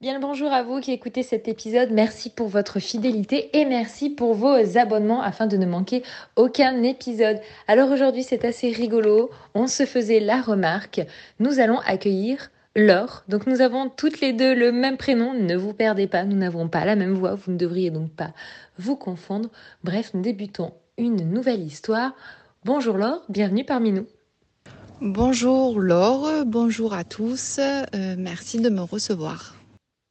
Bien le bonjour à vous qui écoutez cet épisode. Merci pour votre fidélité et merci pour vos abonnements afin de ne manquer aucun épisode. Alors aujourd'hui c'est assez rigolo. On se faisait la remarque. Nous allons accueillir Laure. Donc nous avons toutes les deux le même prénom. Ne vous perdez pas. Nous n'avons pas la même voix. Vous ne devriez donc pas vous confondre. Bref, nous débutons une nouvelle histoire. Bonjour Laure, bienvenue parmi nous. Bonjour Laure, bonjour à tous. Euh, merci de me recevoir.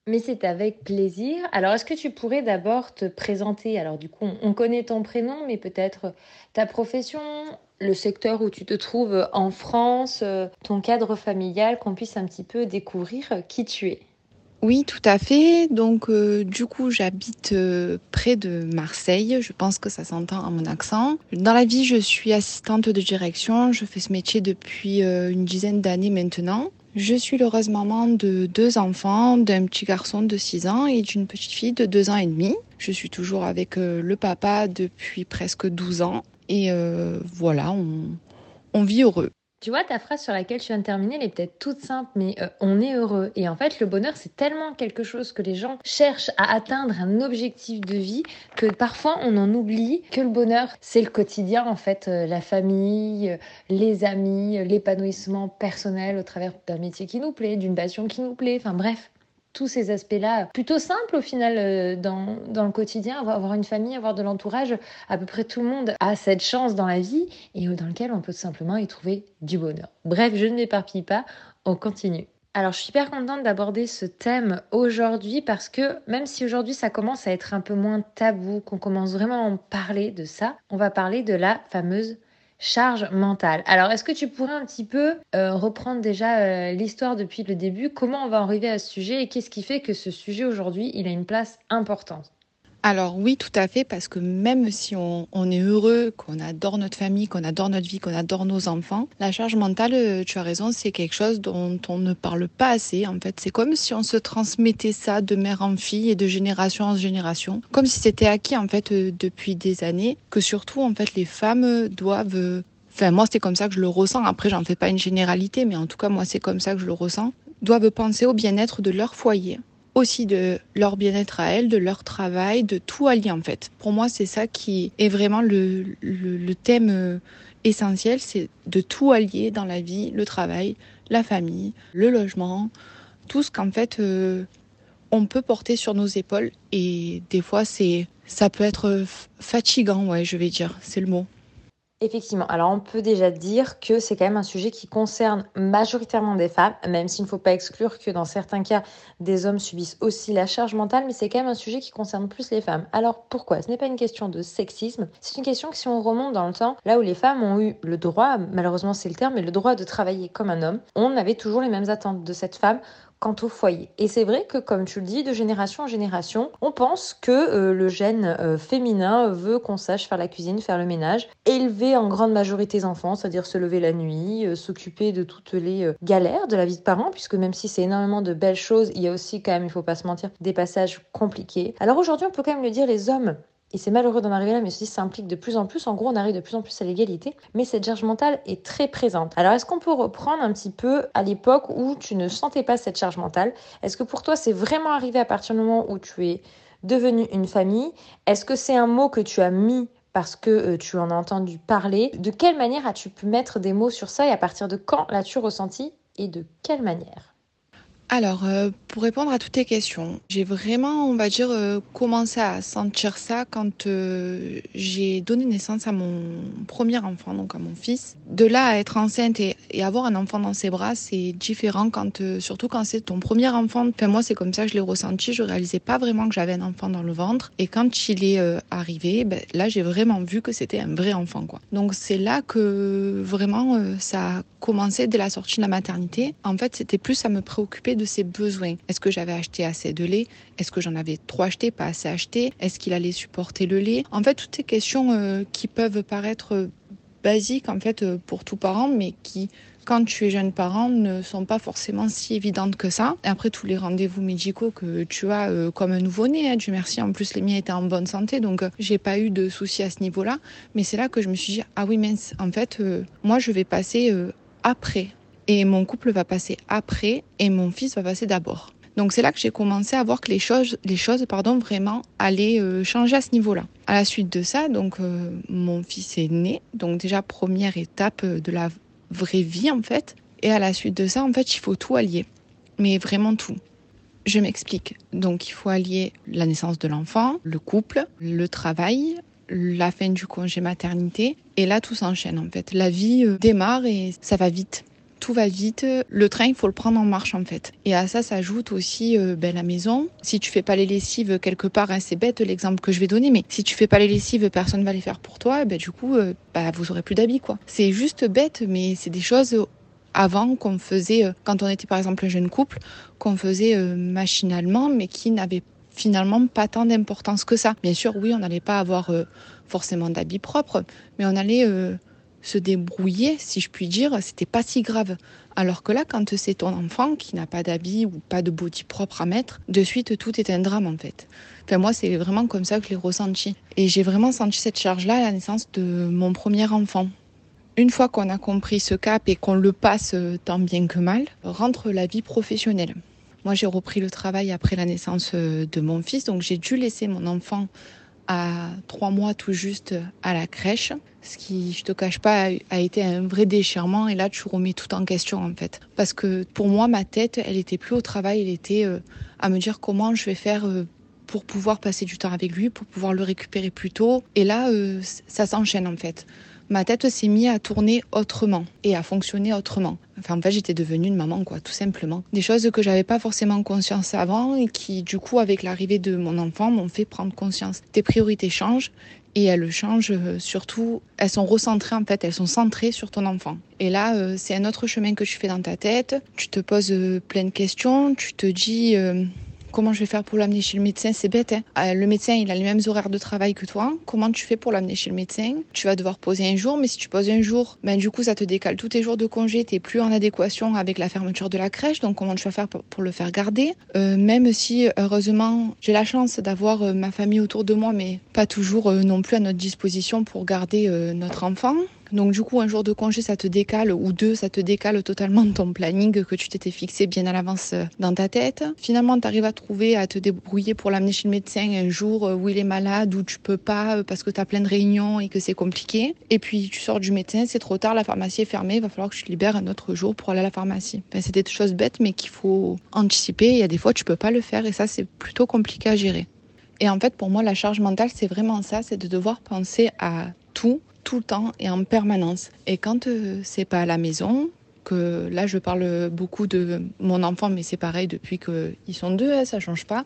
Mais c'est avec plaisir. Alors, est-ce que tu pourrais d'abord te présenter? Alors, du coup, on connaît ton prénom, mais peut-être ta profession, le secteur où tu te trouves en France, euh, ton cadre familial, qu'on puisse un petit peu découvrir qui tu es. Oui, tout à fait. Donc, euh, du coup, j'habite euh, près de Marseille. Je pense que ça s'entend à mon accent. Dans la vie, je suis assistante de direction. Je fais ce métier depuis une dizaine d'années maintenant. Je suis l'heureuse maman de deux enfants, d'un petit garçon de 6 ans et d'une petite fille de 2 ans et demi. Je suis toujours avec euh, le papa depuis presque 12 ans et euh, voilà, on, on vit heureux. Tu vois, ta phrase sur laquelle tu viens de terminer, elle est peut-être toute simple, mais euh, on est heureux. Et en fait, le bonheur, c'est tellement quelque chose que les gens cherchent à atteindre un objectif de vie que parfois on en oublie que le bonheur, c'est le quotidien, en fait, euh, la famille, euh, les amis, l'épanouissement personnel au travers d'un métier qui nous plaît, d'une passion qui nous plaît, enfin bref tous ces aspects-là, plutôt simples au final euh, dans, dans, le quotidien, avoir une famille, avoir de l'entourage, à peu près tout le monde a cette chance dans la vie et dans lequel on peut simplement y trouver du bonheur. Bref, je ne m'éparpille pas, on continue. Alors, je suis hyper contente d'aborder ce thème aujourd'hui parce que même si aujourd'hui ça commence à être un peu moins tabou, qu'on commence vraiment à en parler de ça, on va parler de la fameuse charge mentale. Alors, est-ce que tu pourrais un petit peu euh, reprendre déjà euh, l'histoire depuis le début? Comment on va arriver à ce sujet et qu'est-ce qui fait que ce sujet aujourd'hui, il a une place importante? Alors oui, tout à fait, parce que même si on, est heureux, qu'on adore notre famille, qu'on adore notre vie, qu'on adore nos enfants, la charge mentale, euh, tu as raison, c'est quelque chose dont on ne parle pas assez. En fait, c'est comme si on se transmettait ça de mère en fille et de génération en génération, comme si c'était acquis en fait euh, depuis des années, que surtout en fait les femmes doivent Enfin, moi, c'est comme ça que je le ressens. Après, j'en fais pas une généralité, mais en tout cas, moi, c'est comme ça que je le ressens. Doivent penser au bien-être de leur foyer aussi de leur bien-être à elles, de leur travail, de tout allier en fait. Pour moi, c'est ça qui est vraiment le, thème euh, essentiel, c'est de tout allier dans la vie, le travail, la famille, le logement, tout ce qu'en fait euh, on peut porter sur nos épaules et des fois c'est ça peut être fatigant, ouais, je vais dire, c'est le mot. Effectivement. Alors, on peut déjà dire que c'est quand même un sujet qui concerne majoritairement des femmes, même s'il ne faut pas exclure que dans certains cas, des hommes subissent aussi la charge mentale, mais c'est quand même un sujet qui concerne plus les femmes. Alors, pourquoi? Ce n'est pas une question de sexisme, c'est une question que si on remonte dans le temps, là où les femmes ont eu le droit, malheureusement c'est le terme, mais le droit de travailler comme un homme, on avait toujours les mêmes attentes de cette femme quant au foyer. Et c'est vrai que, comme tu le dis, de génération en génération, on pense que euh, le gène euh, féminin veut qu'on sache faire la cuisine, faire le ménage, élever en grande majorité les enfants, c'est-à-dire se lever la nuit, euh, s'occuper de toutes les galères de la vie de parents, puisque même si c'est énormément de belles choses, il y a aussi quand même, il faut pas se mentir, des passages compliqués. Alors aujourd'hui, on peut quand même le dire, les hommes et c'est malheureux d'en arriver là, mais ceci s'implique de plus en plus. En gros, on arrive de plus en plus à l'égalité, mais cette charge mentale est très présente. Alors, est-ce qu'on peut reprendre un petit peu à l'époque où tu ne sentais pas cette charge mentale? Est-ce que pour toi, c'est vraiment arrivé à partir du moment où tu es devenue une famille? Est-ce que c'est un mot que tu as mis parce que euh, tu en as entendu parler? De quelle manière as-tu pu mettre des mots sur ça? Et à partir de quand l'as-tu ressenti? Et de quelle manière? Alors, euh, pour répondre à toutes tes questions, j'ai vraiment, on va dire, euh, commencé à sentir ça quand euh, j'ai donné naissance à mon premier enfant, donc à mon fils. De là à être enceinte et, avoir un enfant dans ses bras, c'est différent quand, surtout quand c'est ton premier enfant. Enfin, moi, c'est comme ça que je l'ai ressenti. Je réalisais pas vraiment que j'avais un enfant dans le ventre. Et quand il est arrivé, ben, là, j'ai vraiment vu que c'était un vrai enfant, quoi. Donc, c'est là que vraiment ça a commencé dès la sortie de la maternité. En fait, c'était plus à me préoccuper de ses besoins. Est-ce que j'avais acheté assez de lait? Est-ce que j'en avais trop acheté, pas assez acheté? Est-ce qu'il allait supporter le lait? En fait, toutes ces questions euh, qui peuvent paraître basiques en fait euh, pour tout parent, mais qui quand tu es jeune parent, ne sont pas forcément si évidentes que ça. après, tous les rendez-vous médicaux que tu as euh, comme un nouveau-né, hein, Dieu merci, en plus les miens étaient en bonne santé, donc euh, j'ai pas eu de soucis à ce niveau-là. Mais c'est là que je me suis dit, ah oui, mince, en fait, euh, moi je vais passer après. Et mon couple va passer après et mon fils va passer d'abord. Donc c'est là que j'ai commencé à voir que les choses, les choses pardon, vraiment allaient changer à ce niveau-là. À la suite de ça, donc mon fils est né. Donc déjà première étape de la vraie vie en fait. Et à la suite de ça, en fait, il faut tout allier. Mais vraiment tout. Je m'explique. Donc il faut allier la naissance de l'enfant, le couple, le travail, la fin du congé maternité. Et là, tout s'enchaîne en fait. La vie euh, démarre et ça va vite tout va vite. Le train, il faut le prendre en marche en fait. Et à ça s'ajoute aussi euh, ben, la maison. Si tu fais pas les lessives quelque part, hein, c'est bête l'exemple que je vais donner, mais si tu fais pas les lessives, personne va les faire pour toi. Ben, du coup, euh, ben, vous aurez plus d'habits quoi. C'est juste bête, mais c'est des choses avant qu'on faisait euh, quand on était par exemple un jeune couple, qu'on faisait machinalement, mais qui n'avaient finalement pas tant d'importance que ça. Bien sûr, oui, on n'allait pas avoir forcément d'habits propres, mais on allait se débrouiller, si je puis dire, c'était pas si grave. Alors que là, quand c'est ton enfant qui n'a pas d'habit ou pas de body propre à mettre, de suite tout est un drame en fait. Enfin, moi, c'est vraiment comme ça que je l'ai ressenti. Et j'ai vraiment senti cette charge-là à la naissance de mon premier enfant. Une fois qu'on a compris ce cap et qu'on le passe tant bien que mal, rentre la vie professionnelle. Moi, j'ai repris le travail après la naissance de mon fils, donc j'ai dû laisser mon enfant à trois mois tout juste à la crèche, ce qui, je te cache pas, a été un vrai déchirement. Et là, tu remets tout en question en fait, parce que pour moi, ma tête, elle était plus au travail, elle était euh, à me dire comment je vais faire euh, pour pouvoir passer du temps avec lui, pour pouvoir le récupérer plus tôt. Et là, euh, ça s'enchaîne en fait ma tête s'est mise à tourner autrement et à fonctionner autrement. Enfin, en fait, j'étais devenue une maman, quoi, tout simplement. Des choses que j'avais pas forcément conscience avant et qui, du coup, avec l'arrivée de mon enfant, m'ont fait prendre conscience. Tes priorités changent et elles changent euh, surtout, elles sont recentrées en fait, elles sont centrées sur ton enfant. Et là, euh, c'est un autre chemin que tu fais dans ta tête. Tu te poses plein de questions, tu te dis Comment je vais faire pour l'amener chez le médecin? C'est bête. Hein euh, le médecin, il a les mêmes horaires de travail que toi. Comment tu fais pour l'amener chez le médecin? Tu vas devoir poser un jour, mais si tu poses un jour, ben du coup, ça te décale tous tes jours de congé. Tu plus en adéquation avec la fermeture de la crèche. Donc, comment tu vas faire pour, le faire garder? Euh, Même si, heureusement, j'ai la chance d'avoir euh, ma famille autour de moi, mais pas toujours non plus à notre disposition pour garder notre enfant. Donc du coup, un jour de congé, ça te décale, ou deux, ça te décale totalement de ton planning que tu t'étais fixé bien à l'avance euh, dans ta tête. Finalement, tu arrives à trouver, à te débrouiller pour l'amener chez le médecin un jour euh, où il est malade, où tu peux pas euh, parce que tu as plein de réunions et que c'est compliqué. Et puis tu sors du médecin, c'est trop tard, la pharmacie est fermée, il va falloir que tu te libères un autre jour pour aller à la pharmacie. Enfin, c'est des choses bêtes, mais qu'il faut anticiper. Il y a des fois, tu peux pas le faire et ça, c'est plutôt compliqué à gérer. Et en fait, pour moi, la charge mentale, c'est vraiment ça, c'est de devoir penser à tout tout le temps et en permanence. Et quand euh, c'est pas à la maison, que là je parle beaucoup de mon enfant, mais c'est pareil depuis qu'ils sont deux, hein, ça change pas.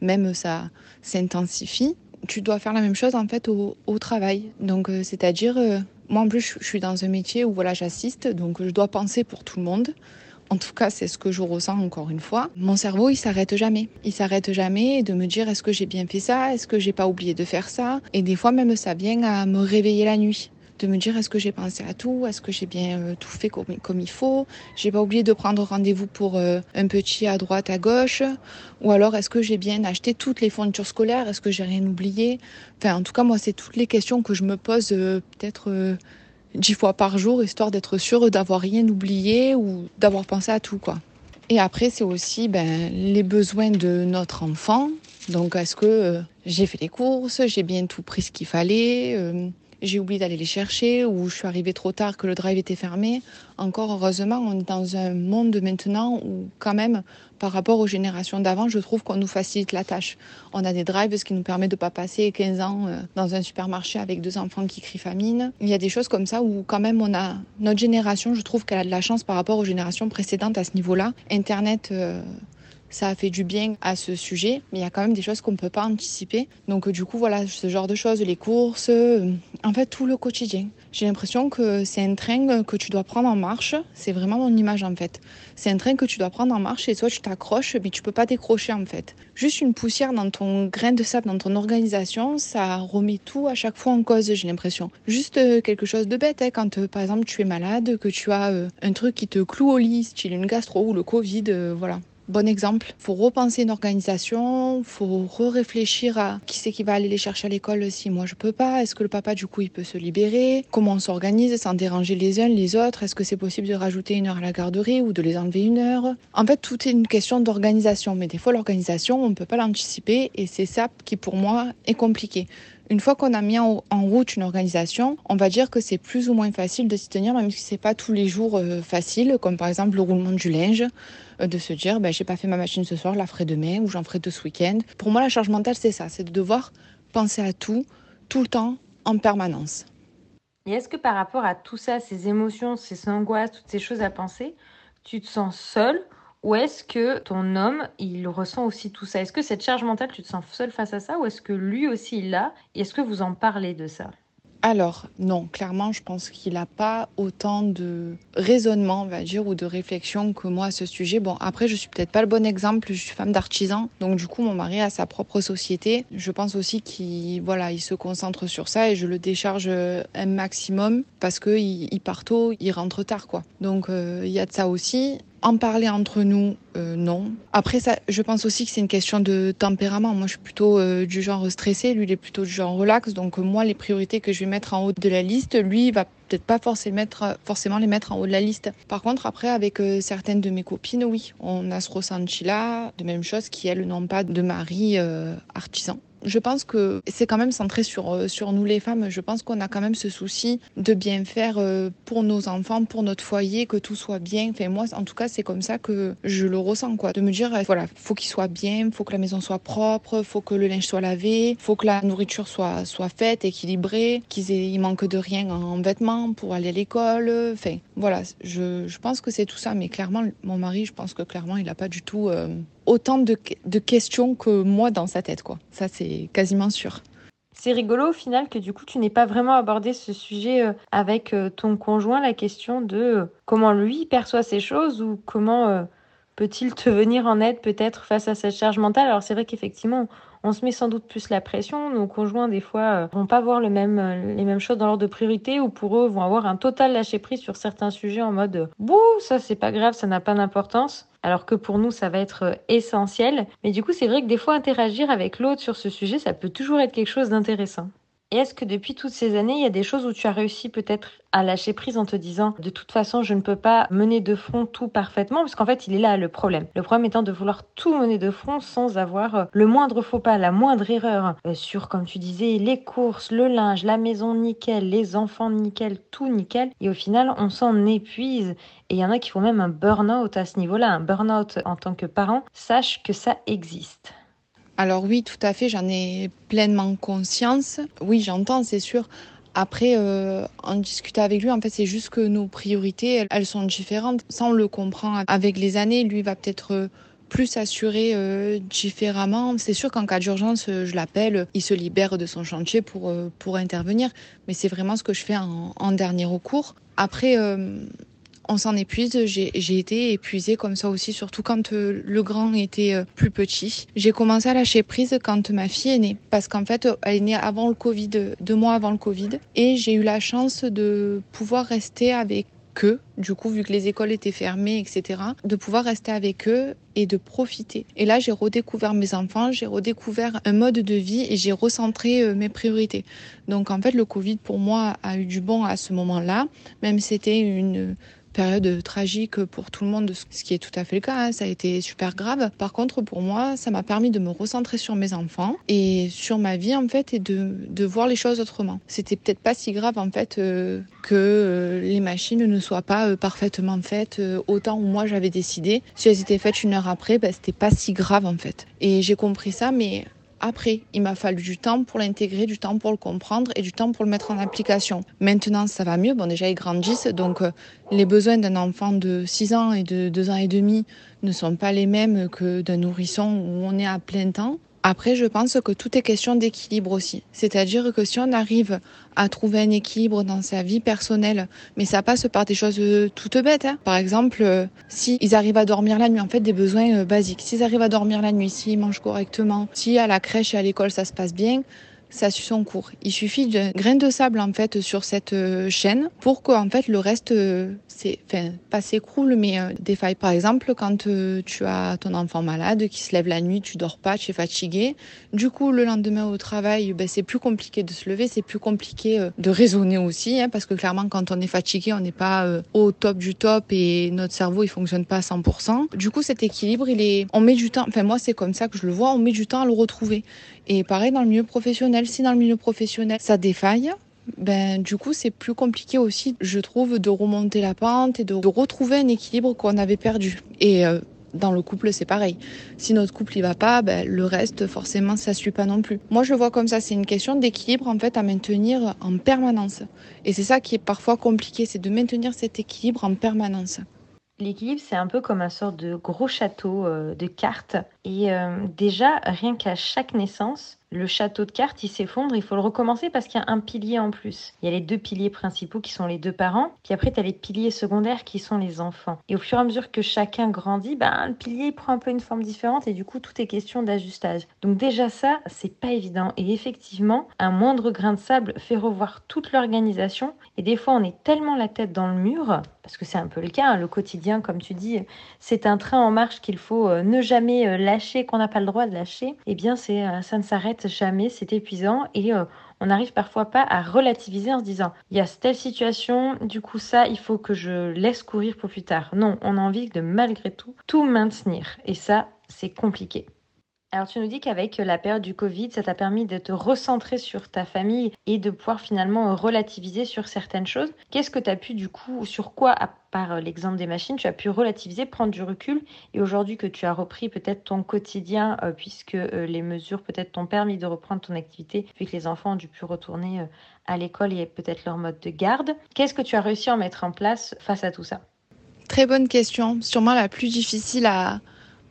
Même ça s'intensifie. Tu dois faire la même chose en fait au, travail. Donc euh, c'est-à-dire, euh, moi en plus je suis dans un métier où voilà j'assiste, donc je dois penser pour tout le monde. En tout cas, c'est ce que je ressens encore une fois. Mon cerveau, il s'arrête jamais. Il s'arrête jamais de me dire est-ce que j'ai bien fait ça? Est-ce que j'ai pas oublié de faire ça? Et des fois, même ça vient à me réveiller la nuit. De me dire est-ce que j'ai pensé à tout, est-ce que j'ai bien euh, tout fait comme, comme il faut, j'ai pas oublié de prendre rendez-vous pour euh, un petit à droite, à gauche, ou alors est-ce que j'ai bien acheté toutes les fournitures scolaires, est-ce que j'ai rien oublié? Enfin, en tout cas, moi, c'est toutes les questions que je me pose euh, peut-être dix fois par jour, histoire d'être sûre d'avoir rien oublié ou d'avoir pensé à tout, quoi. Et après, c'est aussi ben, les besoins de notre enfant. Donc, est-ce que euh, j'ai fait les courses, j'ai bien tout pris ce qu'il fallait, euh, j'ai oublié d'aller les chercher ou je suis arrivée trop tard que le drive était fermé. Encore heureusement, on est dans un monde maintenant où quand même, par rapport aux générations d'avant, je trouve qu'on nous facilite la tâche. On a des drives, ce qui nous permet de ne pas passer 15 ans euh, dans un supermarché avec deux enfants qui crient famine. Il y a des choses comme ça où quand même on a notre génération, je trouve qu'elle a de la chance par rapport aux générations précédentes à ce niveau-là. Internet euh, ça a fait du bien à ce sujet, mais il y a quand même des choses qu'on ne peut pas anticiper. Donc du coup, voilà, ce genre de choses, les courses, euh, en fait tout le quotidien. J'ai l'impression que c'est un train que tu dois prendre en marche. C'est vraiment mon image en fait. C'est un train que tu dois prendre en marche et soit tu t'accroches, mais tu peux pas décrocher en fait. Juste une poussière dans ton grain de sable, dans ton organisation, ça remet tout à chaque fois en cause, j'ai l'impression. Juste euh, quelque chose de bête, hein, quand euh, par exemple tu es malade, que tu as un truc qui te cloue au lit, style une gastro ou le Covid, voilà. Bon exemple, faut repenser une organisation, faut re-réfléchir à qui c'est qui va aller les chercher à l'école si moi je peux pas, est-ce que le papa du coup il peut se libérer, comment on s'organise sans déranger les uns les autres, est-ce que c'est possible de rajouter une heure à la garderie ou de les enlever une heure? En fait, tout est une question d'organisation, mais des fois l'organisation on ne peut pas l'anticiper et c'est ça qui pour moi est compliqué. Une fois qu'on a mis en, route une organisation, on va dire que c'est plus ou moins facile de s'y tenir, même si c'est pas tous les jours euh, facile, comme par exemple le roulement du linge, euh, de se dire ben, j'ai pas fait ma machine ce soir, je la ferai demain ou j'en ferai deux ce week-end. Pour moi, la charge mentale, c'est ça, c'est de devoir penser à tout, tout le temps, en permanence. Et est-ce que par rapport à tout ça, ces émotions, ces angoisses, toutes ces choses à penser, tu te sens seule ou est-ce que ton homme, il ressent aussi tout ça? Est-ce que cette charge mentale, tu te sens seule face à ça ou est-ce que lui aussi il l'a? Et est-ce que vous en parlez de ça? Alors, non, clairement, je pense qu'il n'a pas autant de raisonnement, on va dire, ou de réflexion que moi à ce sujet. Bon, après, je suis peut-être pas le bon exemple, je suis femme d'artisan, donc du coup, mon mari a sa propre société. Je pense aussi qu'il voilà, il se concentre sur ça et je le décharge un maximum parce qu'il il part tôt, il rentre tard, quoi. Donc, euh, il y a de ça aussi. En parler entre nous, euh, non. Après, ça, je pense aussi que c'est une question de tempérament. Moi, je suis plutôt euh, du genre stressé, lui, il est plutôt du genre relax. Donc, moi, les priorités que je vais mettre en haut de la liste, lui, il va peut-être pas forcément, les mettre en haut de la liste. Par contre, après, avec euh, certaines de mes copines, oui, on a ce ressenti-là, de même chose qui, elles, n'ont pas de mari artisan je pense que c'est quand même centré sur, euh, sur nous les femmes. Je pense qu'on a quand même ce souci de bien faire euh, pour nos enfants, pour notre foyer, que tout soit bien. Enfin, moi, en tout cas, c'est comme ça que je le ressens, quoi. De me dire, euh, voilà, faut qu'il soit bien, faut que la maison soit propre, faut que le linge soit lavé, faut que la nourriture soit, soit faite, équilibrée, qu'il manque de rien en vêtements pour aller à l'école. Enfin, voilà, je, je pense que c'est tout ça. Mais clairement, mon mari, je pense que clairement, il n'a pas du tout autant de, questions que moi dans sa tête, quoi. Ça, c'est quasiment sûr. C'est rigolo au final que du coup tu n'aies pas vraiment abordé ce sujet euh, avec euh, ton conjoint, la question de euh, comment lui perçoit ces choses ou comment peut-il te venir en aide peut-être face à cette charge mentale? Alors c'est vrai qu'effectivement on se met sans doute plus la pression. Nos conjoints, des fois, vont pas voir les mêmes choses dans l'ordre de priorité ou pour eux vont avoir un total lâcher prise sur certains sujets en mode bouh, ça c'est pas grave, ça n'a pas d'importance alors que pour nous, ça va être euh, essentiel. Mais du coup, c'est vrai que des fois, interagir avec l'autre sur ce sujet, ça peut toujours être quelque chose d'intéressant. Et est-ce que depuis toutes ces années, il y a des choses où tu as réussi peut-être à lâcher prise en te disant de toute façon, je ne peux pas mener de front tout parfaitement, parce qu'en fait, il est là le problème. Le problème étant de vouloir tout mener de front sans avoir euh, le moindre faux pas, la moindre erreur euh, sur, comme tu disais, les courses, le linge, la maison nickel, les enfants nickel, tout nickel. Et au final, on s'en épuise. Et il y en a qui font même un burn-out à ce niveau-là, un burn-out en tant que parent. Sache que ça existe. Alors oui, tout à fait, j'en ai pleinement conscience. Oui, j'entends, c'est sûr. Après, euh, en discutant avec lui, en fait, c'est juste que nos priorités, elles, sont différentes. Ça, on le comprend avec les années. Lui va peut-être euh, plus assuré euh, différemment. C'est sûr qu'en cas d'urgence, je l'appelle, il se libère de son chantier pour, pour intervenir. Mais c'est vraiment ce que je fais en, en dernier recours. Après, on s'en épuise. J'ai été épuisée comme ça aussi, surtout quand euh, le grand était euh, plus petit. J'ai commencé à lâcher prise quand ma fille est née, parce qu'en fait, elle est née avant le Covid, deux mois avant le Covid, et j'ai eu la chance de pouvoir rester avec eux, du coup, vu que les écoles étaient fermées, etc., de pouvoir rester avec eux et de profiter. Et là, j'ai redécouvert mes enfants, j'ai redécouvert un mode de vie et j'ai recentré euh, mes priorités. Donc, en fait, le Covid, pour moi, a eu du bon à ce moment-là, même c'était une période tragique pour tout le monde, ce qui est tout à fait le cas. Hein. Ça a été super grave. Par contre, pour moi, ça m'a permis de me recentrer sur mes enfants et sur ma vie en fait et de, de voir les choses autrement. C'était peut-être pas si grave en fait euh, que euh, les machines ne soient pas euh, parfaitement faites autant où moi j'avais décidé. Si elles étaient faites une heure après, ben, c'était pas si grave en fait. Et j'ai compris ça, mais après. Il m'a fallu du temps pour l'intégrer, du temps pour le comprendre et du temps pour le mettre en application. Maintenant, ça va mieux. Bon, déjà, ils grandissent, donc euh, les besoins d'un enfant de 6 ans et de 2 ans et demi ne sont pas les mêmes que d'un nourrisson où on est à plein temps. Après, je pense que tout est question d'équilibre aussi. C'est-à-dire que si on arrive à trouver un équilibre dans sa vie personnelle, mais ça passe par des choses euh, toutes bêtes. Hein. Par exemple, euh, si arrivent à dormir la nuit, en fait, des besoins euh, basiques. S'ils arrivent à dormir la nuit, s'ils mangent correctement, si à la crèche et à l'école ça se passe bien, ça suit son cours. Il suffit de grain de sable en fait sur cette euh, chaîne pour que en fait le reste euh, c'est enfin pas s'écroule mais euh, défaille. Par exemple, quand tu as ton enfant malade qui se lève la nuit, tu dors pas, tu es fatigué, du coup le lendemain au travail, ben, c'est plus compliqué de se lever, c'est plus compliqué de raisonner aussi hein, parce que clairement quand on est fatigué, on n'est pas au top du top et notre cerveau il fonctionne pas à 100%. Du coup cet équilibre, il est on met du temps, enfin moi c'est comme ça que je le vois, on met du temps à le retrouver. Et pareil dans le milieu professionnel, si dans le milieu professionnel ça défaille, ben du coup c'est plus compliqué aussi, je trouve, de remonter la pente et de, retrouver un équilibre qu'on avait perdu. Et euh, dans le couple, c'est pareil. Si notre couple y va pas, ben, le reste, forcément, ça suit pas non plus. Moi, je vois comme ça, c'est une question d'équilibre en fait à maintenir en permanence. Et c'est ça qui est parfois compliqué, c'est de maintenir cet équilibre en permanence. L'équilibre, c'est un peu comme un sort de gros château euh, de cartes. Et euh, déjà, rien qu'à chaque naissance, le château de cartes, il s'effondre, il faut le recommencer parce qu'il y a un pilier en plus. Il y a les deux piliers principaux qui sont les deux parents, puis après tu as les piliers secondaires qui sont les enfants. Et au fur et à mesure que chacun grandit, ben, le pilier prend un peu une forme différente et du coup tout est question d'ajustage. Donc déjà ça, c'est pas évident et effectivement, un moindre grain de sable fait revoir toute l'organisation et des fois on est tellement la tête dans le mur parce que c'est un peu le cas, hein, le quotidien, comme tu dis, c'est un train en marche qu'il faut euh, ne jamais euh, lâcher, qu'on n'a pas le droit de lâcher, eh bien euh, ça ne s'arrête jamais, c'est épuisant et on n'arrive parfois pas à relativiser en se disant il y a telle situation, du coup ça, il faut que je laisse courir pour plus tard. Non, on a envie de malgré tout tout maintenir et ça, c'est compliqué. Alors tu nous dis qu'avec la période du Covid, ça t'a permis de te recentrer sur ta famille et de pouvoir finalement relativiser sur certaines choses. Qu'est-ce que tu as pu du coup, sur quoi, à part l'exemple des machines, tu as pu relativiser, prendre du recul et aujourd'hui que tu as repris peut-être ton quotidien, euh, puisque euh, les mesures peut-être t'ont permis de reprendre ton activité, vu que les enfants ont dû retourner euh, à l'école et peut-être leur mode de garde, qu'est-ce que tu as réussi à mettre en place face à tout ça? Très bonne question, sûrement la plus difficile à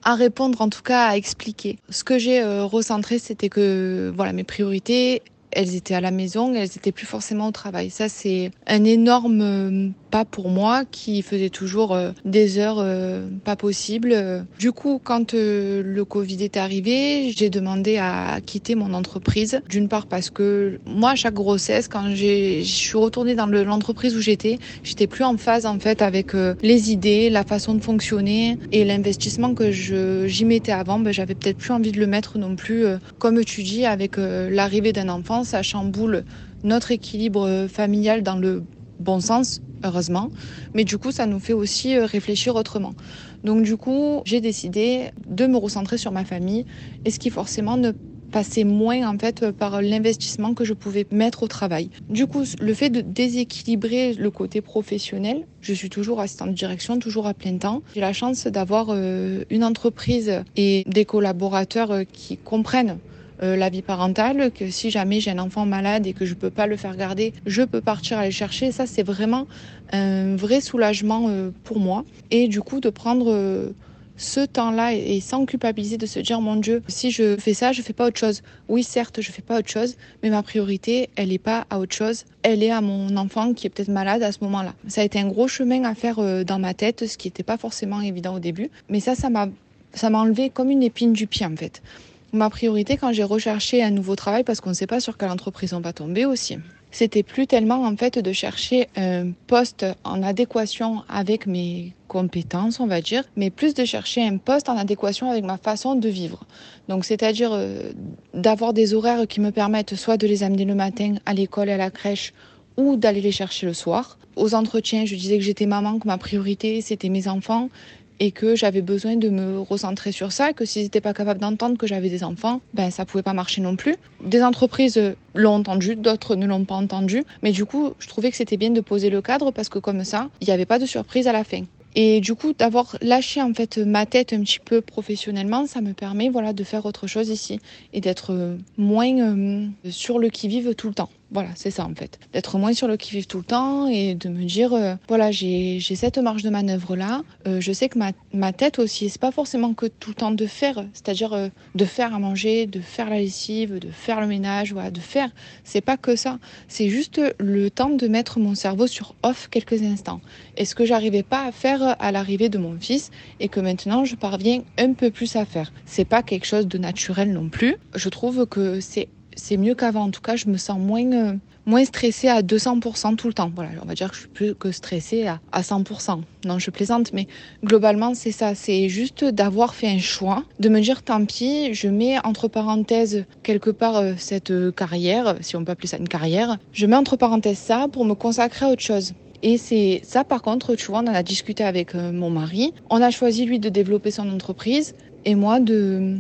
à répondre, en tout cas à expliquer. Ce que j'ai euh, recentré, c'était que voilà mes priorités, elles étaient à la maison, elles étaient plus forcément au travail. Ça, c'est un énorme euh, pas pour moi qui faisait toujours euh, des heures euh, pas possibles. Du coup, quand euh, le Covid est arrivé, j'ai demandé à quitter mon entreprise. D'une part parce que moi, à chaque grossesse, quand je suis retournée dans l'entreprise où j'étais, j'étais plus en phase en fait avec les idées, la façon de fonctionner et l'investissement que j'y mettais avant. Ben, j'avais peut-être plus envie de le mettre non plus. Comme tu dis, avec l'arrivée d'un enfant, ça chamboule notre équilibre familial dans le bon sens heureusement. Mais du coup, ça nous fait aussi euh, réfléchir autrement. Donc du coup, j'ai décidé de me recentrer sur ma famille et ce qui forcément ne passait moins en fait par l'investissement que je pouvais mettre au travail. Du coup, le fait de déséquilibrer le côté professionnel, je suis toujours assistante de direction, toujours à plein temps. J'ai la chance d'avoir euh, une entreprise et des collaborateurs euh, qui comprennent euh, la vie parentale, que si jamais j'ai un enfant malade et que je peux pas le faire garder, je peux partir aller chercher. Ça, c'est vraiment un vrai soulagement euh, pour moi. Et du coup, de prendre euh, ce temps-là et sans culpabiliser de se dire mon Dieu, si je fais ça, je fais pas autre chose. Oui, certes, je fais pas autre chose, mais ma priorité, elle est pas à autre chose, elle est à mon enfant qui est peut-être malade à ce moment-là. Ça a été un gros chemin à faire dans ma tête, ce qui n'était pas forcément évident au début, mais ça, ça m'a ça m'a enlevé comme une épine du pied en fait ma priorité quand j'ai recherché un nouveau travail, parce qu'on ne sait pas sur quelle entreprise on va tomber aussi, c'était plus tellement en fait de chercher un poste en adéquation avec mes compétences, on va dire, mais plus de chercher un poste en adéquation avec ma façon de vivre. Donc c'est-à-dire euh, d'avoir des horaires qui me permettent soit de les amener le matin à l'école et à la crèche ou d'aller les chercher le soir. Aux entretiens, je disais que j'étais maman, que ma priorité c'était mes enfants, et que j'avais besoin de me recentrer sur ça, que s'ils n'étaient pas capables d'entendre que j'avais des enfants, ben ça pouvait pas marcher non plus. Des entreprises l'ont entendu, d'autres ne l'ont pas entendu, mais du coup, je trouvais que c'était bien de poser le cadre parce que comme ça, il n'y avait pas de surprise à la fin. Et du coup, d'avoir lâché en fait ma tête un petit peu professionnellement, ça me permet voilà de faire autre chose ici et d'être moins euh, sur le qui vive tout le temps. Voilà, c'est ça en fait. D'être moins sur le qui-vive tout le temps et de me dire, euh, voilà, j'ai cette marge de manœuvre là. Euh, je sais que ma, ma tête aussi, c'est pas forcément que tout le temps de faire, c'est-à-dire euh, de faire à manger, de faire la lessive, de faire le ménage, voilà, de faire. C'est pas que ça. C'est juste le temps de mettre mon cerveau sur off quelques instants. Et ce que j'arrivais pas à faire à l'arrivée de mon fils et que maintenant je parviens un peu plus à faire. C'est pas quelque chose de naturel non plus. Je trouve que c'est c'est mieux qu'avant. En tout cas, je me sens moins, euh, moins stressée à 200% tout le temps. Voilà, on va dire que je suis plus que stressée à, à 100%. Non, je plaisante, mais globalement, c'est ça. C'est juste d'avoir fait un choix, de me dire tant pis, je mets entre parenthèses quelque part euh, cette euh, carrière, si on peut appeler ça une carrière. Je mets entre parenthèses ça pour me consacrer à autre chose. Et c'est ça, par contre, tu vois, on en a discuté avec mon mari. On a choisi, lui, de développer son entreprise et moi de,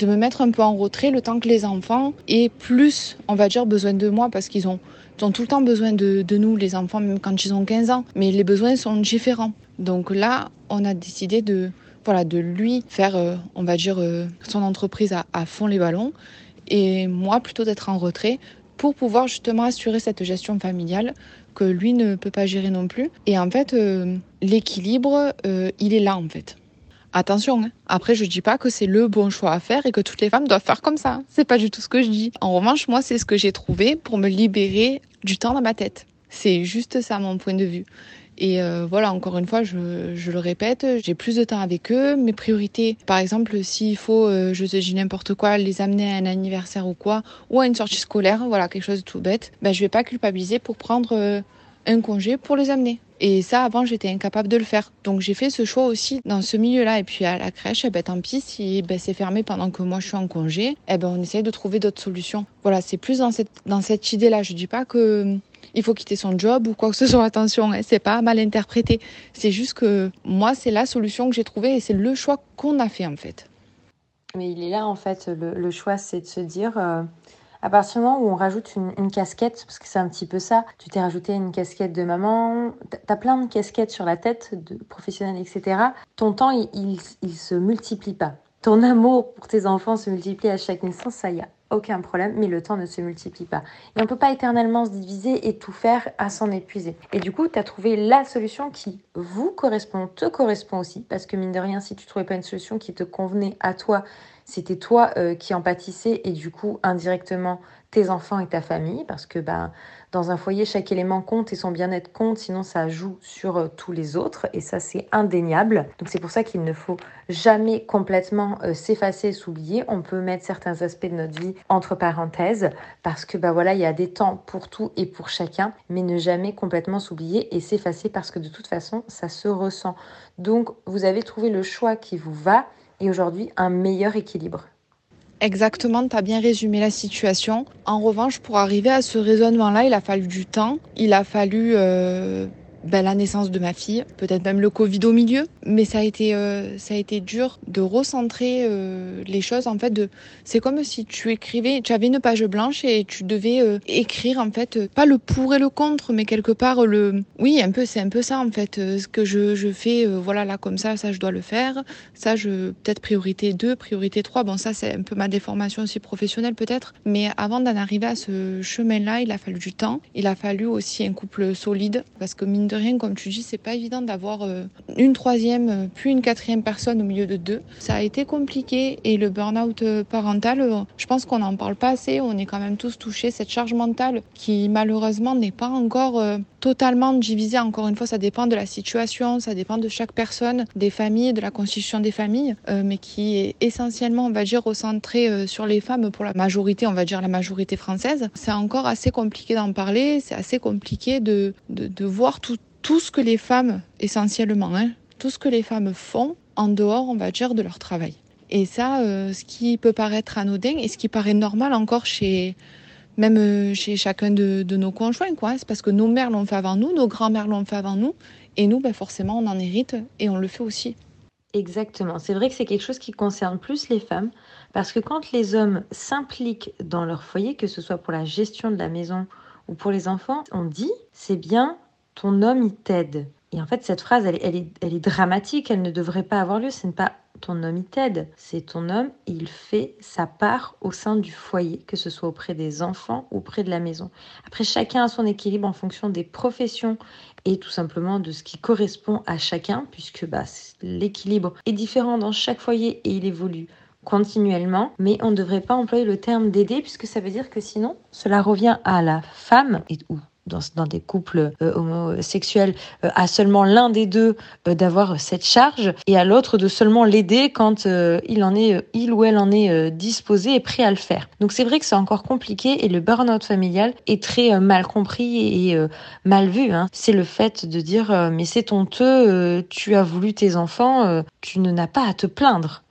de me mettre un peu en retrait le temps que les enfants aient plus, on va dire, besoin de moi parce qu'ils ont, ont tout le temps besoin de, de, nous, les enfants, même quand ils ont 15 ans. Mais les besoins sont différents. Donc là, on a décidé de, voilà, de lui faire, euh, on va dire, euh, son entreprise à, fond les ballons et moi plutôt d'être en retrait pour pouvoir justement assurer cette gestion familiale que lui ne peut pas gérer non plus. Et en fait, euh, l'équilibre, il est là en fait. Attention, hein. après je dis pas que c'est le bon choix à faire et que toutes les femmes doivent faire comme ça. C'est pas du tout ce que je dis. En revanche, moi, c'est ce que j'ai trouvé pour me libérer du temps dans ma tête. C'est juste ça mon point de vue. Et euh, voilà, encore une fois, je, le répète, j'ai plus de temps avec eux. Mes priorités, par exemple, s'il faut, euh, je te dis n'importe quoi, les amener à un anniversaire ou quoi, ou à une sortie scolaire, voilà, quelque chose de tout bête, ben, je vais pas culpabiliser pour prendre euh, un congé pour les amener. Et ça, avant, j'étais incapable de le faire. Donc j'ai fait ce choix aussi dans ce milieu-là. Et puis à la crèche, eh ben, tant pis, si ben, c'est fermé pendant que moi je suis en congé, eh ben, on essaye de trouver d'autres solutions. Voilà, c'est plus dans cette, dans cette idée-là. Je dis pas que hum, il faut quitter son job ou quoi que ce soit. Attention, hein, c'est pas mal interprété. C'est juste que moi, c'est la solution que j'ai trouvée et c'est le choix qu'on a fait en fait. Mais il est là en fait. Le, le choix, c'est de se dire. Euh à partir du moment où on rajoute une, casquette, parce que c'est un petit peu ça, tu t'es rajouté une casquette de maman, t'as plein de casquettes sur la tête, de professionnelle, etc. Ton temps, il, il, il se multiplie pas. Ton amour pour tes enfants se multiplie à chaque naissance, ça y a aucun problème, mais le temps ne se multiplie pas. Et on ne peut pas éternellement se diviser et tout faire à s'en épuiser. Et du coup, tu as trouvé la solution qui vous correspond, te correspond aussi, parce que mine de rien, si tu trouvais pas une solution qui te convenait à toi, c'était toi euh, qui en pâtissais et du coup indirectement tes enfants et ta famille parce que ben dans un foyer chaque élément compte et son bien-être compte sinon ça joue sur euh, tous les autres et ça c'est indéniable. Donc c'est pour ça qu'il ne faut jamais complètement euh, s'effacer s'oublier. On peut mettre certains aspects de notre vie entre parenthèses parce que ben voilà il y a des temps pour tout et pour chacun mais ne jamais complètement s'oublier et s'effacer parce que de toute façon ça se ressent. Donc vous avez trouvé le choix qui vous va et aujourd'hui un meilleur équilibre. Exactement, tu as bien résumé la situation. En revanche, pour arriver à ce raisonnement-là, il a fallu du temps, il a fallu euh, ben, la naissance de ma fille, peut-être même le Covid au milieu, mais ça a été euh, ça a été dur de recentrer euh, les choses en fait de c'est comme si tu écrivais tu avais une page blanche et tu devais euh, écrire en fait euh, pas le pour et le contre mais quelque part le oui un peu c'est un peu ça en fait euh, ce que je, je fais voilà là comme ça ça je dois le faire. Ça je peut-être priorité 2 priorité 3 bon ça c'est un peu ma déformation aussi professionnelle peut-être. Mais avant d'en arriver à ce chemin là il a fallu du temps. Il a fallu aussi un couple solide parce que mine de rien, comme tu dis, c'est pas évident d'avoir euh, une troisième euh, puis une quatrième personne au milieu de deux. Ça a été compliqué et le burn-out euh, parental, je pense qu'on n'en parle pas assez. On est quand même tous touchés. Cette charge mentale qui malheureusement n'est pas encore totalement divisée. Encore une fois, ça dépend de la situation, ça dépend de chaque personne, des familles, de la constitution des familles, mais qui est essentiellement, on va dire, recentrée sur les femmes pour la majorité, on va dire la majorité française. C'est encore assez compliqué d'en parler. C'est assez compliqué de, de, de voir tout tout ce que les femmes, essentiellement, hein, tout ce que les femmes font en dehors, on va dire, de leur travail. Et ça, euh, ce qui peut paraître anodin et ce qui paraît normal encore chez même euh, chez chacun de, nos conjoints, quoi. C'est parce que nos mères l'ont fait avant nous, nos grands-mères l'ont fait avant nous, et nous, ben forcément, on en hérite et on le fait aussi. Exactement. C'est vrai que c'est quelque chose qui concerne plus les femmes, parce que quand les hommes s'impliquent dans leur foyer, que ce soit pour la gestion de la maison ou pour les enfants, on dit c'est bien ton homme, il t'aide. Et en fait, cette phrase, elle, est dramatique, elle ne devrait pas avoir lieu. Ce n'est pas ton homme il t'aide. C'est ton homme, il fait sa part au sein du foyer, que ce soit auprès des enfants ou auprès de la maison. Après, chacun a son équilibre en fonction des professions et tout simplement de ce qui correspond à chacun, puisque bah, l'équilibre est différent dans chaque foyer et il évolue continuellement, mais on ne devrait pas employer le terme d'aider puisque ça veut dire que sinon cela revient à la femme et ou dans, des couples euh, homosexuels, euh, à seulement l'un des deux euh, d'avoir cette charge et à l'autre de seulement l'aider quand il en est, il ou elle en est disposé et prêt à le faire. Donc c'est vrai que c'est encore compliqué et le burn-out familial est très mal compris et mal vu. Hein. C'est le fait de dire mais c'est honteux, tu as voulu tes enfants, tu n'as pas à te plaindre.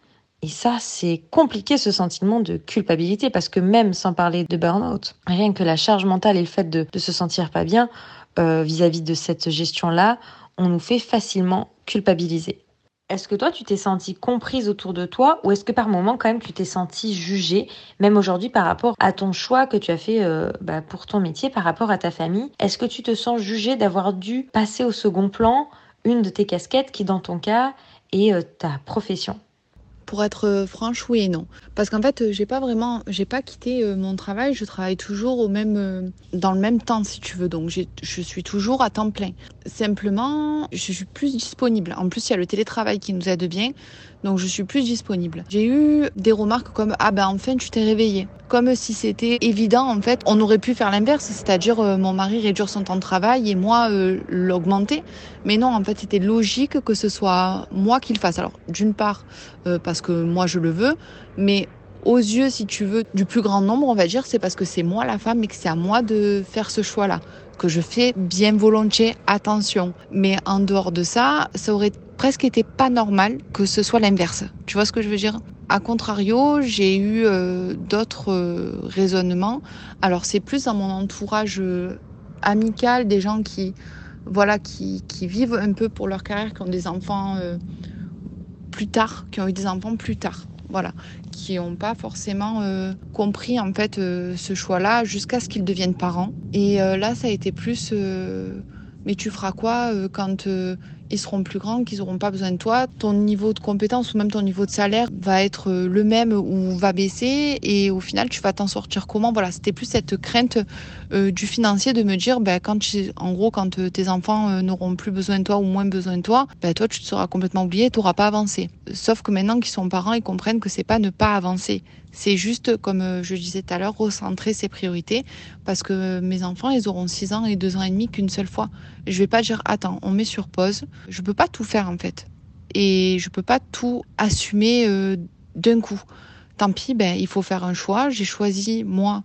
Et ça, c'est compliqué ce sentiment de culpabilité parce que même sans parler de burn-out, rien que la charge mentale et le fait de, se sentir pas bien euh, vis-à-vis de cette gestion-là, on nous fait facilement culpabiliser. Est-ce que toi, tu t'es sentie comprise autour de toi ou est-ce que par moment, quand même, tu t'es sentie jugée, même aujourd'hui par rapport à ton choix que tu as fait euh, bah, pour ton métier, par rapport à ta famille? Est-ce que tu te sens jugée d'avoir dû passer au second plan une de tes casquettes qui, dans ton cas, est euh, ta profession? Pour être euh, franche, oui et non. Parce qu'en fait, euh, j'ai pas vraiment, j'ai pas quitté euh, mon travail. Je travaille toujours au même, dans le même temps, si tu veux. Donc, je suis toujours à temps plein. Simplement, je suis plus disponible. En plus, il y a le télétravail qui nous aide bien. Donc je suis plus disponible. J'ai eu des remarques comme ah ben enfin tu t'es réveillée. Comme si c'était évident en fait. On aurait pu faire l'inverse, c'est-à-dire euh, mon mari réduire son temps de travail et moi euh, l'augmenter. Mais non, en fait c'était logique que ce soit moi qui le fasse. Alors d'une part euh, parce que moi je le veux, mais aux yeux, si tu veux, du plus grand nombre, on va dire, c'est parce que c'est moi la femme et que c'est à moi de faire ce choix-là. Que je fais bien volontiers attention. Mais en dehors de ça, ça aurait presque été pas normal que ce soit l'inverse. Tu vois ce que je veux dire? A contrario, j'ai eu euh, d'autres euh, raisonnements. Alors c'est plus dans mon entourage euh, amical, des gens qui voilà qui, qui, vivent un peu pour leur carrière, qui ont des enfants plus tard, qui ont eu des enfants plus tard. Voilà, qui n'ont pas forcément compris en fait ce choix-là jusqu'à ce qu'ils deviennent parents. Et là, ça a été plus mais tu feras quoi quand ils seront plus grands, qu'ils n'auront pas besoin de toi. Ton niveau de compétence ou même ton niveau de salaire va être euh, le même ou va baisser et au final tu vas t'en sortir comment? Voilà, c'était plus cette crainte euh, du financier de me dire, ben, quand en gros, quand euh, tes enfants n'auront plus besoin de toi ou moins besoin de toi, ben, toi tu te seras complètement oublié, tu n'auras pas avancé. Sauf que maintenant qu'ils sont parents, ils comprennent que c'est pas ne pas avancer. C'est juste, comme je disais tout à l'heure, recentrer ses priorités parce que mes enfants, ils auront 6 ans et 2 ans et demi qu'une seule fois. Je vais pas dire, attends, on met sur pause, je peux pas tout faire en fait. Et je peux pas tout assumer euh, d'un coup. Tant pis, ben, il faut faire un choix. J'ai choisi, moi,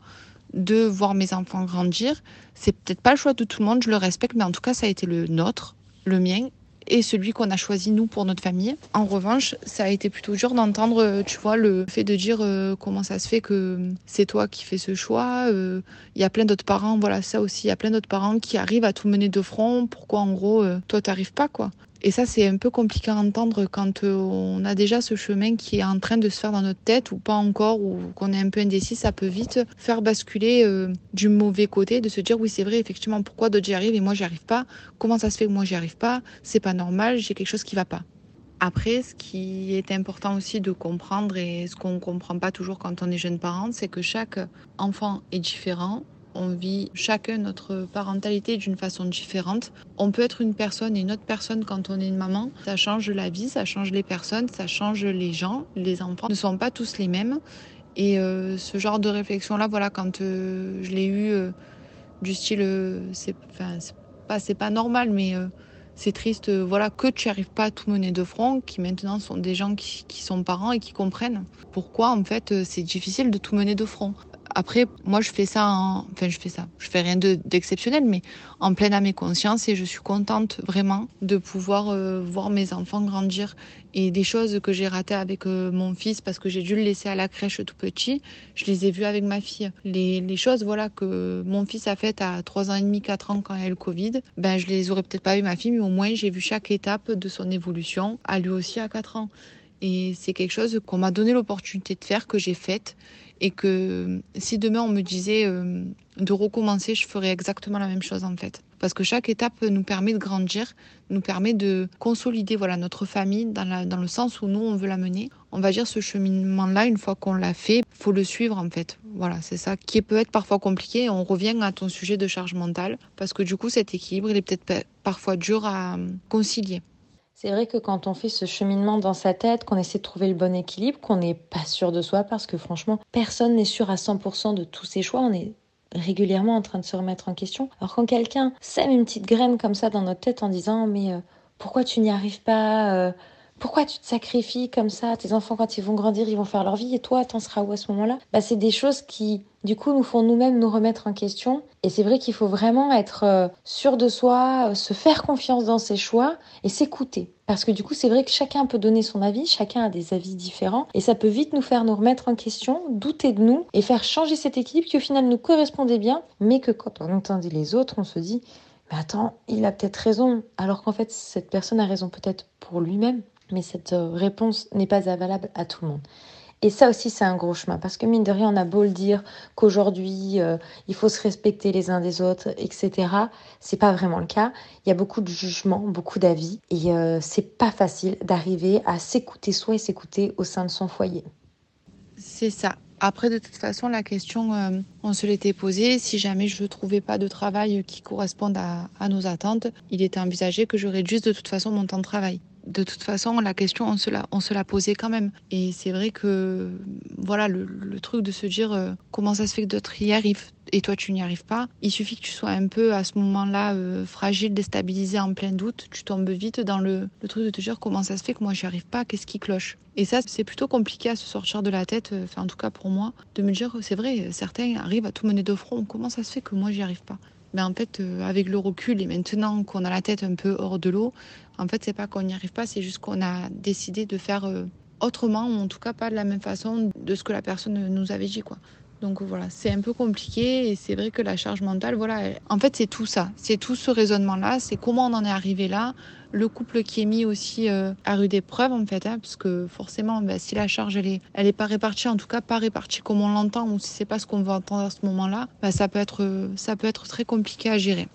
de voir mes enfants grandir. C'est peut-être pas le choix de tout le monde, je le respecte, mais en tout cas, ça a été le nôtre, le mien et celui qu'on a choisi nous pour notre famille. En revanche, ça a été plutôt dur d'entendre, euh, tu vois, le fait de dire euh, comment ça se fait que c'est toi qui fais ce choix. Il y a plein d'autres parents, voilà ça aussi, il y a plein d'autres parents qui arrivent à tout mener de front. Pourquoi en gros, toi t'arrives pas quoi? Et ça, c'est un peu compliqué à entendre quand euh, on a déjà ce chemin qui est en train de se faire dans notre tête ou pas encore, ou qu'on est un peu indécis. Ça peut vite faire basculer euh, du mauvais côté, de se dire oui, c'est vrai, effectivement, pourquoi d'autres y arrivent et moi, j'y arrive pas? Comment ça se fait que moi, j'y arrive pas? C'est pas normal, j'ai quelque chose qui va pas. Après, ce qui est important aussi de comprendre et ce qu'on ne comprend pas toujours quand on est jeune parent, c'est que chaque enfant est différent, on vit chacun notre parentalité d'une façon différente. On peut être une personne et une autre personne quand on est une maman. Ça change la vie, ça change les personnes, ça change les gens. Les enfants ne sont pas tous les mêmes. Et euh, ce genre de réflexion-là, voilà, quand euh, je l'ai eu euh, du style, c'est pas, pas normal, mais c'est triste, voilà, que tu arrives pas à tout mener de front, qui maintenant sont des gens qui, qui sont parents et qui comprennent pourquoi en fait c'est difficile de tout mener de front. Après, moi, je fais ça, en... enfin, je fais ça. Je fais rien d'exceptionnel, mais en pleine âme et conscience, et je suis contente vraiment de pouvoir euh, voir mes enfants grandir et des choses que j'ai ratées avec euh, mon fils parce que j'ai dû le laisser à la crèche tout petit, je les ai vues avec ma fille. Les, choses, voilà, que mon fils a faites à 3 ans et demi, 4 ans quand il y a le Covid, ben, je les aurais peut-être pas eu ma fille, mais au moins, j'ai vu chaque étape de son évolution, à lui aussi à 4 ans. Et c'est quelque chose qu'on m'a donné l'opportunité de faire, que j'ai faite et que si demain on me disait euh, de recommencer, je ferais exactement la même chose en fait. Parce que chaque étape nous permet de grandir, nous permet de consolider voilà, notre famille dans, dans le sens où nous, on veut la mener. On va dire ce cheminement-là, une fois qu'on l'a fait, faut le suivre en fait. Voilà, c'est ça qui peut être parfois compliqué. On revient à ton sujet de charge mentale parce que du coup, cet équilibre, il est peut-être parfois dur à concilier. C'est vrai que quand on fait ce cheminement dans sa tête, qu'on essaie de trouver le bon équilibre, qu'on n'est pas sûr de soi, parce que franchement, personne n'est sûr à 100% de tous ses choix, on est régulièrement en train de se remettre en question. Alors quand quelqu'un sème une petite graine comme ça dans notre tête en disant mais euh, pourquoi tu n'y arrives pas euh, pourquoi tu te sacrifies comme ça? Tes enfants, quand ils vont grandir, ils vont faire leur vie et toi, t'en seras où à ce moment-là? Bah, C'est des choses qui, du coup, nous font nous-mêmes nous remettre en question. Et c'est vrai qu'il faut vraiment être euh, sûr de soi, euh, se faire confiance dans ses choix et s'écouter. Parce que du coup, c'est vrai que chacun peut donner son avis, chacun a des avis différents et ça peut vite nous faire nous remettre en question, douter de nous et faire changer cet équilibre qui au final nous correspondait bien, mais que quand on entendait les autres, on se dit mais attends, il a peut-être raison, alors qu'en fait, cette personne a raison peut-être pour lui-même mais cette euh, réponse n'est pas avalable à tout le monde. Et ça aussi, c'est un gros chemin, parce que mine de rien, on a beau le dire qu'aujourd'hui, euh, il faut se respecter les uns des autres, etc. C'est pas vraiment le cas. Il y a beaucoup de jugements, beaucoup d'avis, et euh, c'est pas facile d'arriver à s'écouter soi et s'écouter au sein de son foyer. C'est ça. Après, de toute façon, la question, on se l'était posée. Si jamais je ne trouvais pas de travail qui corresponde à, à nos attentes, il était envisagé que je réduise de toute façon mon temps de travail de toute façon, la question, on se la, on se la posait quand même. Et c'est vrai que, voilà, le, truc de se dire euh, comment ça se fait que d'autres y arrivent et toi tu n'y arrives pas, il suffit que tu sois un peu à ce moment-là euh, fragile, déstabilisé, en plein doute, tu tombes vite dans le, le truc de te dire comment ça se fait que moi j'y arrive pas, qu'est-ce qui cloche? Et ça, c'est plutôt compliqué à se sortir de la tête, euh, en tout cas pour moi, de me dire c'est vrai, certains arrivent à tout mener de front, comment ça se fait que moi j'y arrive pas? Mais en fait, avec le recul et maintenant qu'on a la tête un peu hors de l'eau, en fait, c'est pas qu'on n'y arrive pas, c'est juste qu'on a décidé de faire euh, autrement, ou en tout cas pas de la même façon de ce que la personne nous avait dit, quoi. Donc voilà, c'est un peu compliqué et c'est vrai que la charge mentale, voilà, en fait c'est tout ça, c'est tout ce raisonnement-là, c'est comment on en est arrivé là, le couple qui est mis aussi euh, à rude épreuve en fait, hein, parce que forcément, ben, si la charge elle est, elle est pas répartie, en tout cas pas répartie comme on l'entend, ou si c'est pas ce qu'on veut entendre à ce moment-là, ben, ça peut être, ça peut être très compliqué à gérer.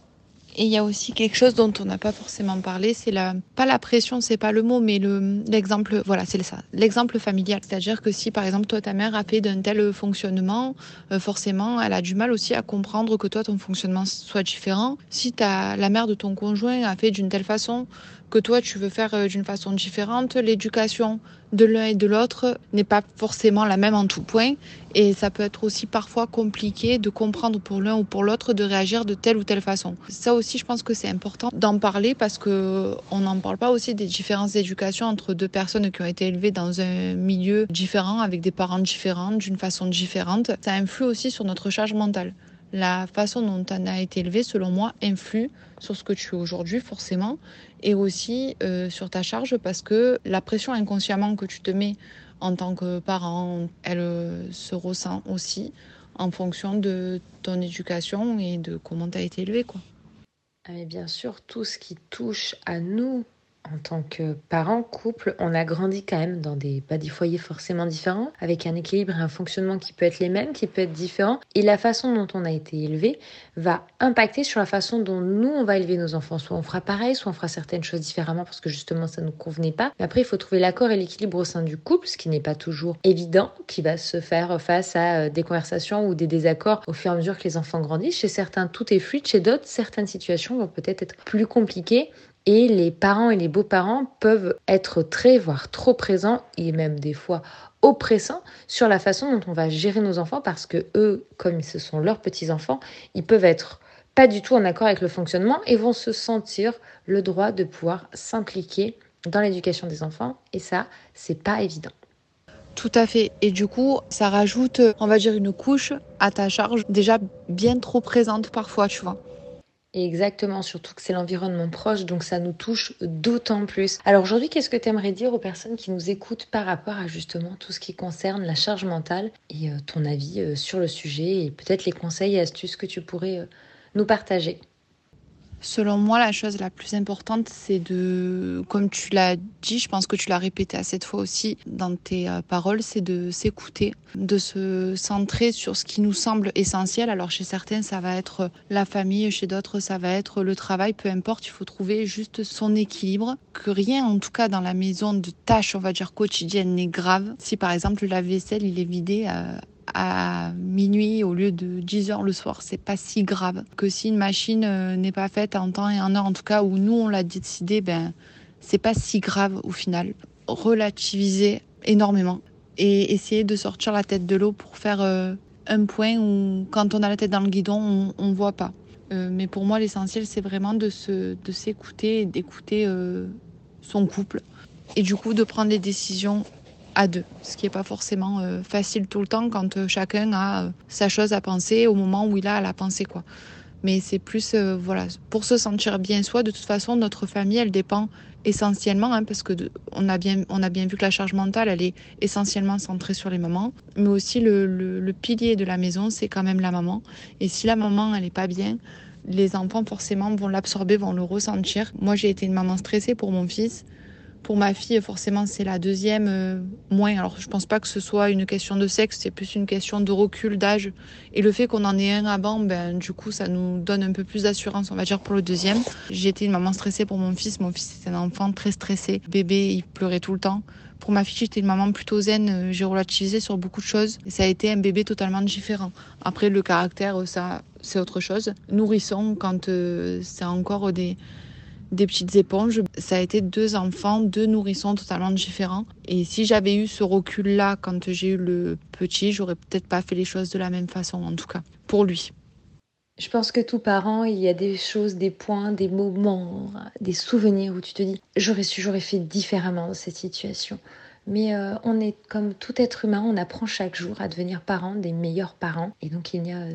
Et il y a aussi quelque chose dont on n'a pas forcément parlé, c'est pas la pression, c'est pas le mot, mais le l'exemple. Voilà, c'est ça, l'exemple familial. C'est-à-dire que si par exemple toi ta mère a fait d'un tel fonctionnement, euh, forcément, elle a du mal aussi à comprendre que toi ton fonctionnement soit différent. Si ta la mère de ton conjoint a fait d'une telle façon, que toi tu veux faire euh, d'une façon différente. L'éducation de l'un et de l'autre n'est pas forcément la même en tout point et ça peut être aussi parfois compliqué de comprendre pour l'un ou pour l'autre de réagir de telle ou telle façon. Ça aussi je pense que c'est important d'en parler parce que on n'en parle pas aussi des différences d'éducation entre deux personnes qui ont été élevées dans un milieu différent avec des parents différents d'une façon différente. Ça influe aussi sur notre charge mentale la façon dont on a été élevé, selon moi, influe sur ce que tu es aujourd'hui, forcément, et aussi euh, sur ta charge, parce que la pression inconsciemment que tu te mets en tant que parent, elle euh, se ressent aussi en fonction de ton éducation et de comment tu as été élevé. Quoi. Ah, mais bien sûr, tout ce qui touche à nous en tant que parents, couple, on a grandi quand même dans des, pas des foyers forcément différents, avec un équilibre et un fonctionnement qui peut être les mêmes, qui peut être différent. Et la façon dont on a été élevé va impacter sur la façon dont nous, on va élever nos enfants. Soit on fera pareil, soit on fera certaines choses différemment parce que justement, ça ne nous convenait pas. Mais après, il faut trouver l'accord et l'équilibre au sein du couple, ce qui n'est pas toujours évident, qui va se faire face à euh, des conversations ou des désaccords au fur et à mesure que les enfants grandissent. Chez certains, tout est fluide. Chez d'autres, certaines situations vont peut-être être plus compliquées et les parents et les beaux-parents peuvent être très, voire trop présents, et même des fois oppressants, sur la façon dont on va gérer nos enfants, parce que eux, comme ce sont leurs petits-enfants, ils peuvent être pas du tout en accord avec le fonctionnement et vont se sentir le droit de pouvoir s'impliquer dans l'éducation des enfants. Et ça, c'est pas évident. Tout à fait. Et du coup, ça rajoute, on va dire, une couche à ta charge déjà bien trop présente parfois, tu vois. Exactement, surtout que c'est l'environnement proche, donc ça nous touche d'autant plus. Alors aujourd'hui, qu'est-ce que tu aimerais dire aux personnes qui nous écoutent par rapport à justement tout ce qui concerne la charge mentale et euh, ton avis euh, sur le sujet et peut-être les conseils et astuces que tu pourrais euh, nous partager? Selon moi, la chose la plus importante, c'est de, comme tu l'as dit, je pense que tu l'as répété à cette fois aussi dans tes euh, paroles, c'est de s'écouter, de se centrer sur ce qui nous semble essentiel. Alors chez certains, ça va être la famille, chez d'autres, ça va être le travail, peu importe, il faut trouver juste son équilibre, que rien, en tout cas dans la maison de tâches, on va dire quotidiennes, n'est grave. Si par exemple le lave-vaisselle, il est vidé à à minuit au lieu de 10 heures le soir, c'est pas si grave. Que si une machine euh, n'est pas faite en temps et en heure, en tout cas où nous on l'a décidé, ben c'est pas si grave au final. Relativiser énormément et essayer de sortir la tête de l'eau pour faire euh, un point où quand on a la tête dans le guidon, on, on voit pas. Euh, mais pour moi, l'essentiel, c'est vraiment de se, de s'écouter, d'écouter son couple et du coup de prendre des décisions à deux, ce qui n'est pas forcément euh, facile tout le temps quand euh, chacun a euh, sa chose à penser au moment où il a à la penser quoi. Mais c'est plus voilà pour se sentir bien soi. De toute façon, notre famille, elle dépend essentiellement hein, parce que on a bien on a bien vu que la charge mentale, elle est essentiellement centrée sur les mamans, mais aussi le, le pilier de la maison, c'est quand même la maman. Et si la maman, elle est pas bien, les enfants forcément vont l'absorber, vont le ressentir. Moi, j'ai été une maman stressée pour mon fils. Pour ma fille, forcément, c'est la deuxième euh, moins. Alors, je pense pas que ce soit une question de sexe, c'est plus une question de recul, d'âge. Et le fait qu'on en ait un avant, ben, du coup, ça nous donne un peu plus d'assurance, on va dire, pour le deuxième. Été une maman stressée pour mon fils. Mon fils était un enfant très stressé. Bébé, il pleurait tout le temps. Pour ma fille, j'étais une maman plutôt zen. Euh, j'ai relativisé sur beaucoup de choses. Et ça a été un bébé totalement différent. Après, le caractère, ça, c'est autre chose. Nourrisson, quand euh, c'est encore des des petites éponges. Ça a été deux enfants, deux nourrissons totalement différents. Et si j'avais eu ce recul-là quand j'ai eu le petit, j'aurais peut-être pas fait les choses de la même façon, en tout cas, pour lui. Je pense que tout parent, il y a des choses, des points, des moments, des souvenirs où tu te dis j'aurais su, j'aurais fait différemment dans cette situation. Mais euh, on est comme tout être humain, on apprend chaque jour à devenir parent, des meilleurs parents. Et donc il n'y a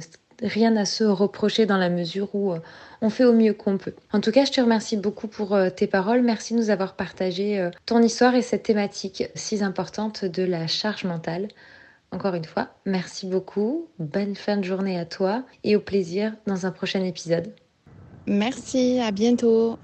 rien à se reprocher dans la mesure où euh, on fait au mieux qu'on peut. En tout cas, je te remercie beaucoup pour euh, tes paroles. Merci de nous avoir partagé euh, ton histoire et cette thématique si importante de la charge mentale. Encore une fois, merci beaucoup. Bonne fin de journée à toi et au plaisir dans un prochain épisode. Merci, à bientôt.